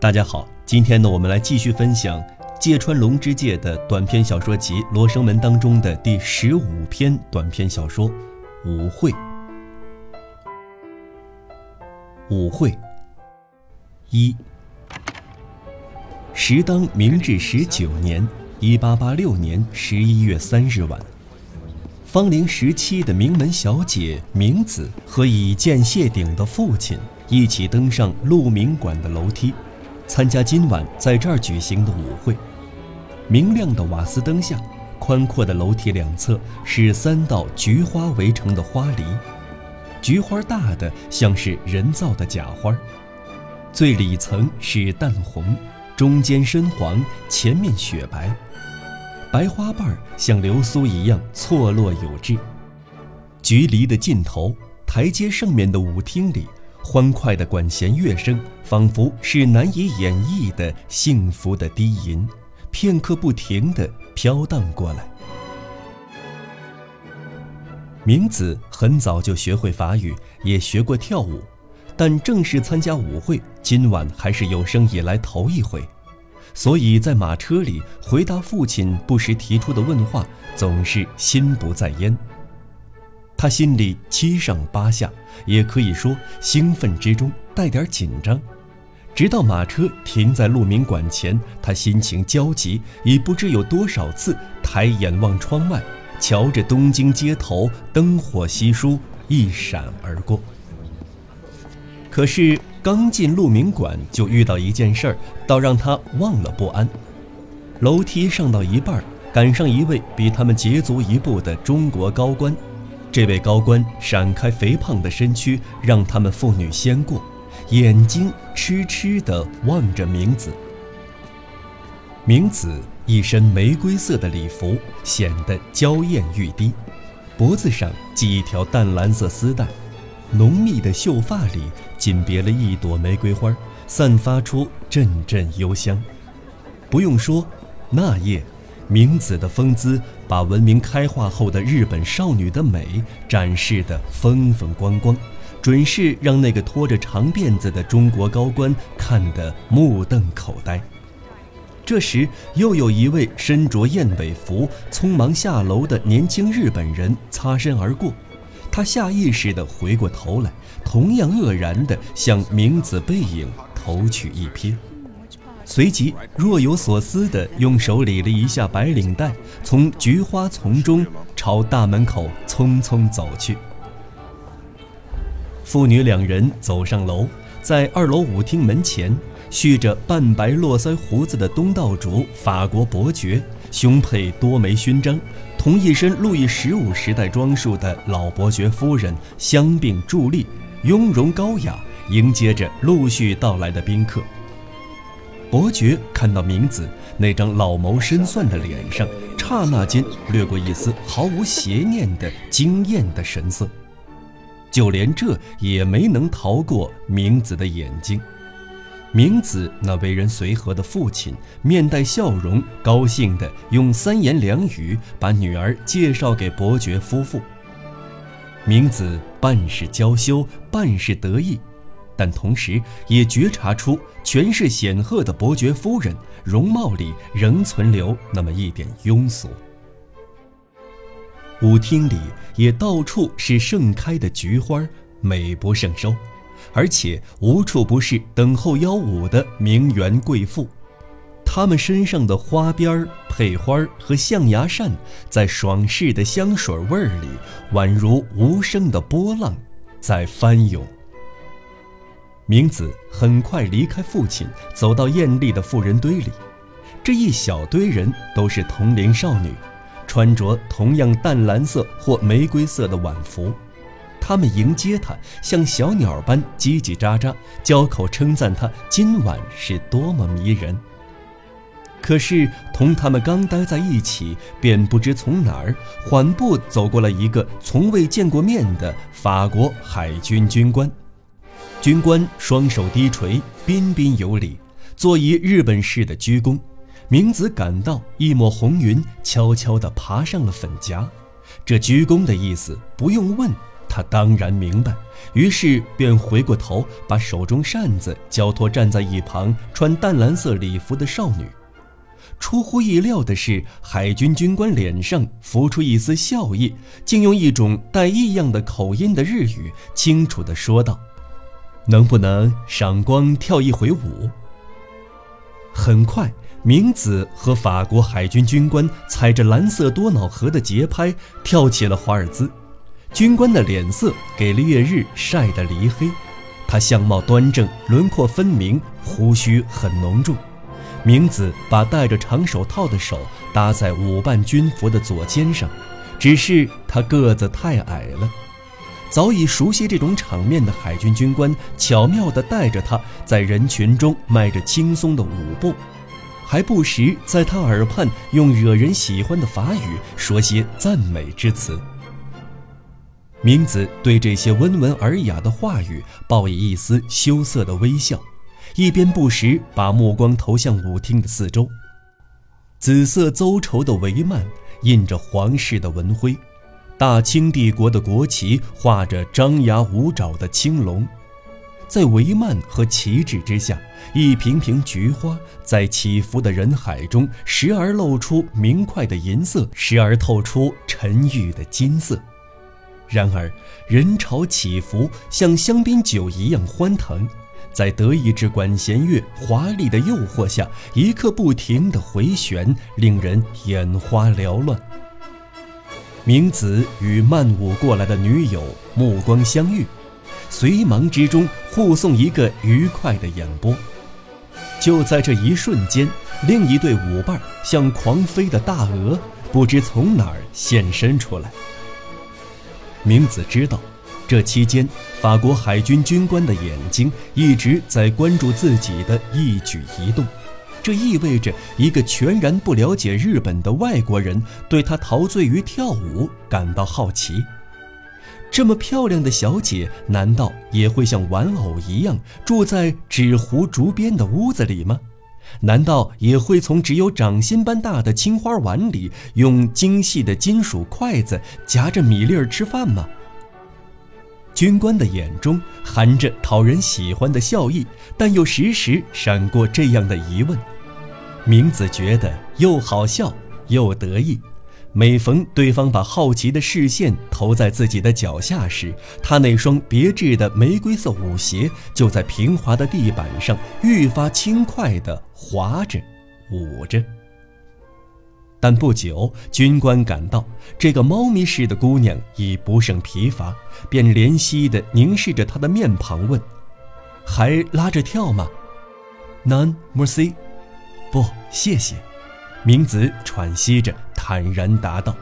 大家好，今天呢，我们来继续分享芥川龙之介的短篇小说集《罗生门》当中的第十五篇短篇小说《舞会》。舞会一，时当明治十九年（一八八六年）十一月三日晚，芳龄十七的名门小姐明子和已见谢顶的父亲一起登上鹿鸣馆的楼梯。参加今晚在这儿举行的舞会。明亮的瓦斯灯下，宽阔的楼梯两侧是三道菊花围成的花篱，菊花大的像是人造的假花，最里层是淡红，中间深黄，前面雪白，白花瓣像流苏一样错落有致。菊篱的尽头，台阶上面的舞厅里。欢快的管弦乐声，仿佛是难以演绎的幸福的低吟，片刻不停地飘荡过来。明子很早就学会法语，也学过跳舞，但正式参加舞会，今晚还是有生以来头一回，所以在马车里回答父亲不时提出的问话，总是心不在焉。他心里七上八下，也可以说兴奋之中带点紧张。直到马车停在鹿鸣馆前，他心情焦急，已不知有多少次抬眼望窗外，瞧着东京街头灯火稀疏，一闪而过。可是刚进鹿鸣馆，就遇到一件事儿，倒让他忘了不安。楼梯上到一半，赶上一位比他们捷足一步的中国高官。这位高官闪开肥胖的身躯，让他们父女先过，眼睛痴痴地望着明子。明子一身玫瑰色的礼服，显得娇艳欲滴，脖子上系一条淡蓝色丝带，浓密的秀发里紧别了一朵玫瑰花，散发出阵阵幽香。不用说，那夜。明子的风姿，把文明开化后的日本少女的美展示得风风光光，准是让那个拖着长辫子的中国高官看得目瞪口呆。这时，又有一位身着燕尾服、匆忙下楼的年轻日本人擦身而过，他下意识地回过头来，同样愕然地向明子背影投去一瞥。随即若有所思地用手理了一下白领带，从菊花丛中朝大门口匆匆走去。父女两人走上楼，在二楼舞厅门前，蓄着半白络腮胡子的东道主法国伯爵，胸佩多枚勋章，同一身路易十五时代装束的老伯爵夫人相并伫立，雍容高雅，迎接着陆续到来的宾客。伯爵看到明子那张老谋深算的脸上，刹那间掠过一丝毫无邪念的惊艳的神色，就连这也没能逃过明子的眼睛。明子那为人随和的父亲面带笑容，高兴地用三言两语把女儿介绍给伯爵夫妇。明子半是娇羞，半是得意。但同时也觉察出，权势显赫的伯爵夫人容貌里仍存留那么一点庸俗。舞厅里也到处是盛开的菊花，美不胜收，而且无处不是等候邀舞的名媛贵妇，她们身上的花边、佩花儿和象牙扇，在爽适的香水味儿里，宛如无声的波浪，在翻涌。明子很快离开父亲，走到艳丽的妇人堆里。这一小堆人都是同龄少女，穿着同样淡蓝色或玫瑰色的晚服。她们迎接他，像小鸟般叽叽喳喳，交口称赞他今晚是多么迷人。可是同他们刚待在一起，便不知从哪儿缓步走过了一个从未见过面的法国海军军官。军官双手低垂，彬彬有礼，做一日本式的鞠躬。明子感到一抹红云悄悄地爬上了粉颊。这鞠躬的意思不用问，他当然明白，于是便回过头，把手中扇子交托站在一旁穿淡蓝色礼服的少女。出乎意料的是，海军军官脸上浮出一丝笑意，竟用一种带异样的口音的日语清楚地说道：“能不能赏光跳一回舞？”很快，明子和法国海军军官踩着蓝色多瑙河的节拍跳起了华尔兹。军官的脸色给烈日晒得黧黑，他相貌端正，轮廓分明，胡须很浓重。明子把戴着长手套的手搭在舞伴军服的左肩上，只是他个子太矮了。早已熟悉这种场面的海军军官巧妙地带着他在人群中迈着轻松的舞步，还不时在他耳畔用惹人喜欢的法语说些赞美之词。明子对这些温文尔雅的话语报以一丝羞涩的微笑。一边不时把目光投向舞厅的四周，紫色邹绸的帷幔印着皇室的文徽，大清帝国的国旗画着张牙舞爪的青龙，在帷幔和旗帜之下，一瓶瓶菊花在起伏的人海中，时而露出明快的银色，时而透出沉郁的金色。然而，人潮起伏，像香槟酒一样欢腾。在德意志管弦乐华丽的诱惑下，一刻不停地回旋，令人眼花缭乱。明子与慢舞过来的女友目光相遇，随忙之中护送一个愉快的眼波。就在这一瞬间，另一对舞伴像狂飞的大鹅，不知从哪儿现身出来。明子知道。这期间，法国海军军官的眼睛一直在关注自己的一举一动，这意味着一个全然不了解日本的外国人对他陶醉于跳舞感到好奇。这么漂亮的小姐，难道也会像玩偶一样住在纸糊竹编的屋子里吗？难道也会从只有掌心般大的青花碗里用精细的金属筷子夹着米粒儿吃饭吗？军官的眼中含着讨人喜欢的笑意，但又时时闪过这样的疑问。明子觉得又好笑又得意。每逢对方把好奇的视线投在自己的脚下时，他那双别致的玫瑰色舞鞋就在平滑的地板上愈发轻快地滑着、舞着。但不久，军官赶到这个猫咪似的姑娘已不胜疲乏，便怜惜地凝视着她的面庞，问：“还拉着跳吗？”“Non, merci。”“不，谢谢。”明子喘息着，坦然答道。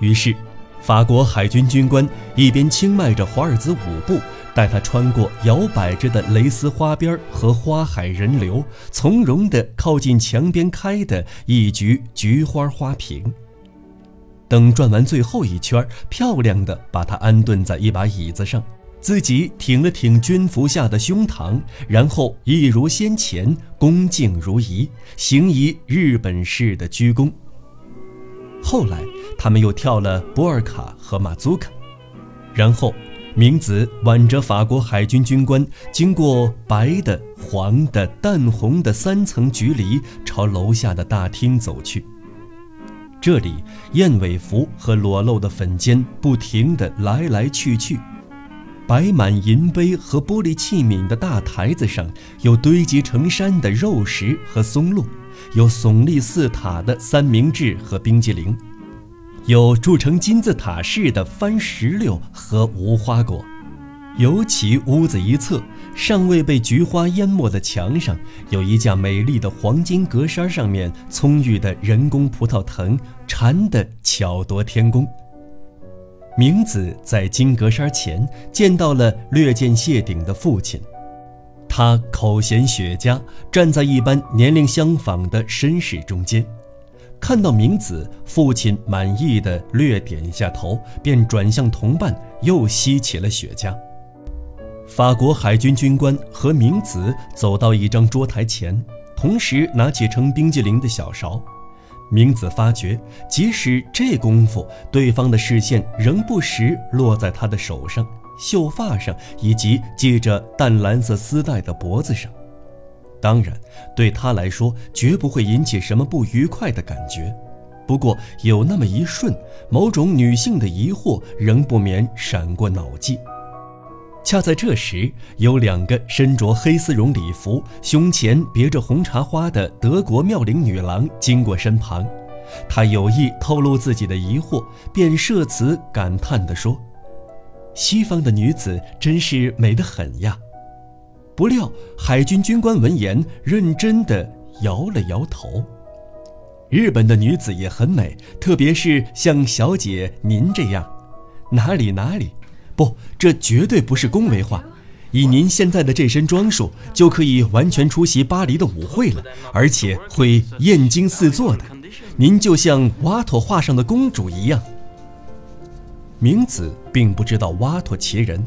于是，法国海军军官一边轻迈着华尔兹舞步。带他穿过摇摆着的蕾丝花边和花海人流，从容地靠近墙边开的一局菊花花瓶。等转完最后一圈，漂亮的把他安顿在一把椅子上，自己挺了挺军服下的胸膛，然后一如先前，恭敬如仪，行一日本式的鞠躬。后来，他们又跳了波尔卡和马祖卡，然后。明子挽着法国海军军官，经过白的、黄的、淡红的三层菊篱，朝楼下的大厅走去。这里燕尾服和裸露的粉肩不停地来来去去，摆满银杯和玻璃器皿的大台子上有堆积成山的肉食和松露，有耸立似塔的三明治和冰激凌。有铸成金字塔式的番石榴和无花果，尤其屋子一侧尚未被菊花淹没的墙上，有一架美丽的黄金格栅，上面葱郁的人工葡萄藤缠得巧夺天工。明子在金格栅前见到了略见谢顶的父亲，他口衔雪茄，站在一般年龄相仿的绅士中间。看到明子，父亲满意的略点一下头，便转向同伴，又吸起了雪茄。法国海军军官和明子走到一张桌台前，同时拿起盛冰激凌的小勺。明子发觉，即使这功夫，对方的视线仍不时落在他的手上、秀发上，以及系着淡蓝色丝带的脖子上。当然，对他来说，绝不会引起什么不愉快的感觉。不过，有那么一瞬，某种女性的疑惑仍不免闪过脑际。恰在这时，有两个身着黑丝绒礼服、胸前别着红茶花的德国妙龄女郎经过身旁。他有意透露自己的疑惑，便设词感叹地说：“西方的女子真是美得很呀。”不料海军军官闻言，认真地摇了摇头。日本的女子也很美，特别是像小姐您这样。哪里哪里。不，这绝对不是恭维话。以您现在的这身装束，就可以完全出席巴黎的舞会了，而且会艳惊四座的。您就像瓦托画上的公主一样。明子并不知道瓦托其人，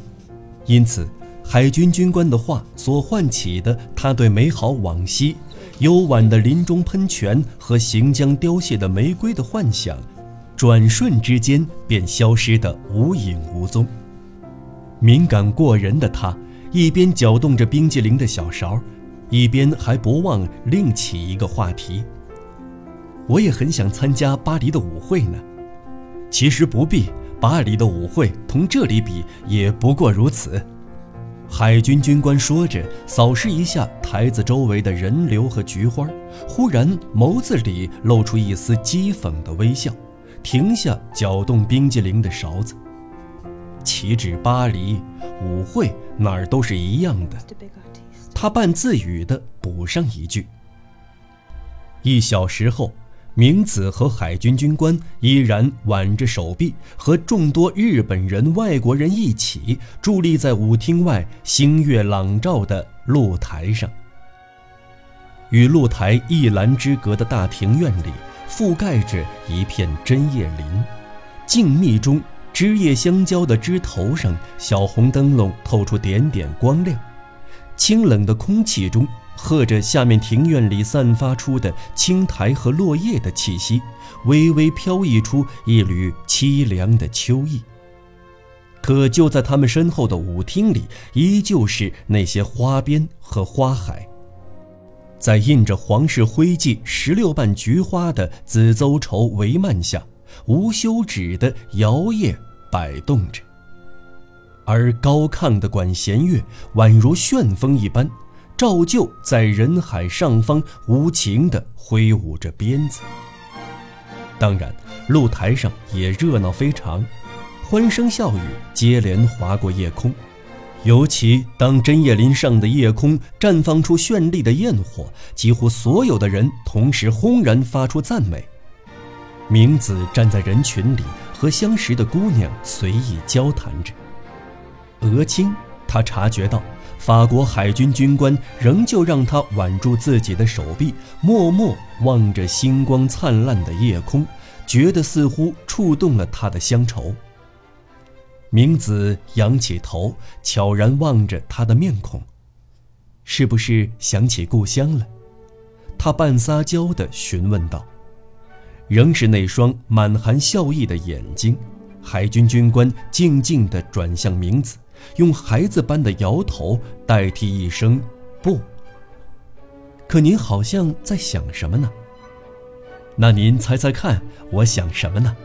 因此海军军官的话所唤起的他对美好往昔、幽婉的林中喷泉和行将凋谢的玫瑰的幻想，转瞬之间便消失得无影无踪。敏感过人的他，一边搅动着冰激凌的小勺，一边还不忘另起一个话题。我也很想参加巴黎的舞会呢。其实不必，巴黎的舞会同这里比，也不过如此。海军军官说着，扫视一下台子周围的人流和菊花，忽然眸子里露出一丝讥讽的微笑，停下搅动冰激凌的勺子。岂止巴黎舞会，哪儿都是一样的。他半自语地补上一句。一小时后，明子和海军军官依然挽着手臂，和众多日本人、外国人一起伫立在舞厅外星月朗照的露台上。与露台一栏之隔的大庭院里，覆盖着一片针叶林，静谧中。枝叶相交的枝头上，小红灯笼透出点点光亮。清冷的空气中，和着下面庭院里散发出的青苔和落叶的气息，微微飘逸出一缕凄凉的秋意。可就在他们身后的舞厅里，依旧是那些花边和花海，在印着皇室徽记十六瓣菊花的紫邹绸帷幔下。无休止地摇曳摆动着，而高亢的管弦乐宛如旋风一般，照旧在人海上方无情地挥舞着鞭子。当然，露台上也热闹非常，欢声笑语接连划过夜空。尤其当针叶林上的夜空绽放出绚丽的焰火，几乎所有的人同时轰然发出赞美。明子站在人群里，和相识的姑娘随意交谈着。额青，他察觉到法国海军军官仍旧让他挽住自己的手臂，默默望着星光灿烂的夜空，觉得似乎触动了他的乡愁。明子仰起头，悄然望着他的面孔，是不是想起故乡了？他半撒娇地询问道。仍是那双满含笑意的眼睛，海军军官静静地转向明子，用孩子般的摇头代替一声“不”。可您好像在想什么呢？那您猜猜看，我想什么呢？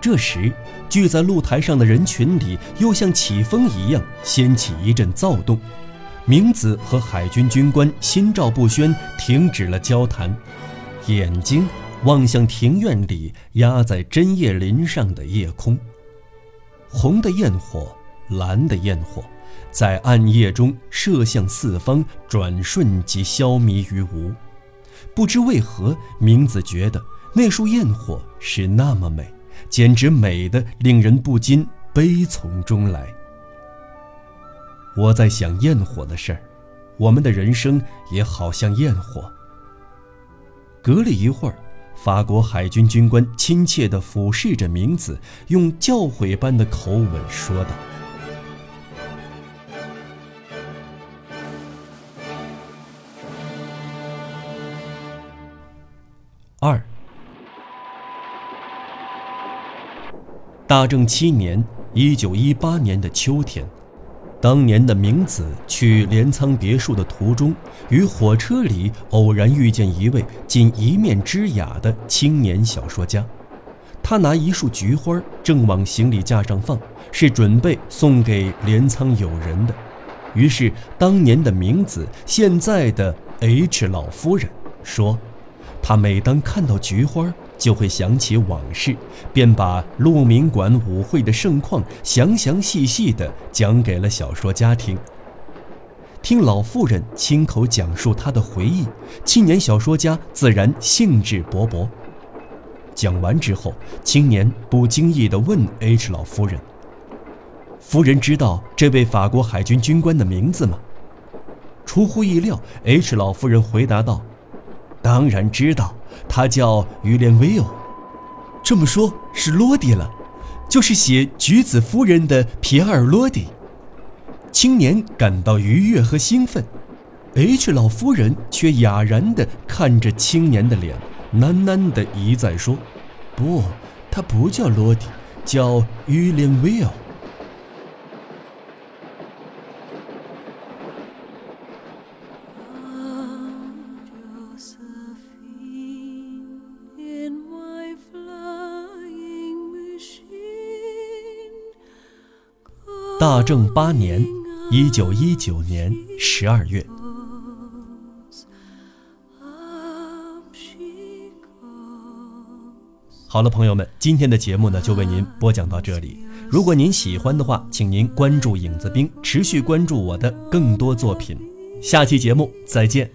这时，聚在露台上的人群里又像起风一样掀起一阵躁动，明子和海军军官心照不宣，停止了交谈，眼睛。望向庭院里压在针叶林上的夜空，红的焰火，蓝的焰火，在暗夜中射向四方，转瞬即消弭于无。不知为何，明子觉得那束焰火是那么美，简直美得令人不禁悲从中来。我在想焰火的事儿，我们的人生也好像焰火。隔了一会儿。法国海军军官亲切地俯视着明子，用教诲般的口吻说道：“二。大正七年（一九一八年的秋天），当年的明子去镰仓别墅的途中，于火车里偶然遇见一位仅一面之雅的青年小说家。他拿一束菊花正往行李架上放，是准备送给镰仓友人的。于是，当年的明子，现在的 H 老夫人说：“他每当看到菊花，就会想起往事，便把鹿鸣馆舞会的盛况详详细细地讲给了小说家听。听老妇人亲口讲述她的回忆，青年小说家自然兴致勃勃。”讲完之后，青年不经意地问 H 老夫人：“夫人知道这位法国海军军官的名字吗？”出乎意料，H 老夫人回答道：“当然知道，他叫于连威欧。这么说，是罗迪了，就是写《橘子夫人》的皮尔·罗迪。”青年感到愉悦和兴奋，H 老夫人却哑然地看着青年的脸。喃喃地一再说：“不，他不叫罗迪，叫于连威尔。”大正八年，一九一九年十二月。好了，朋友们，今天的节目呢就为您播讲到这里。如果您喜欢的话，请您关注影子兵，持续关注我的更多作品。下期节目再见。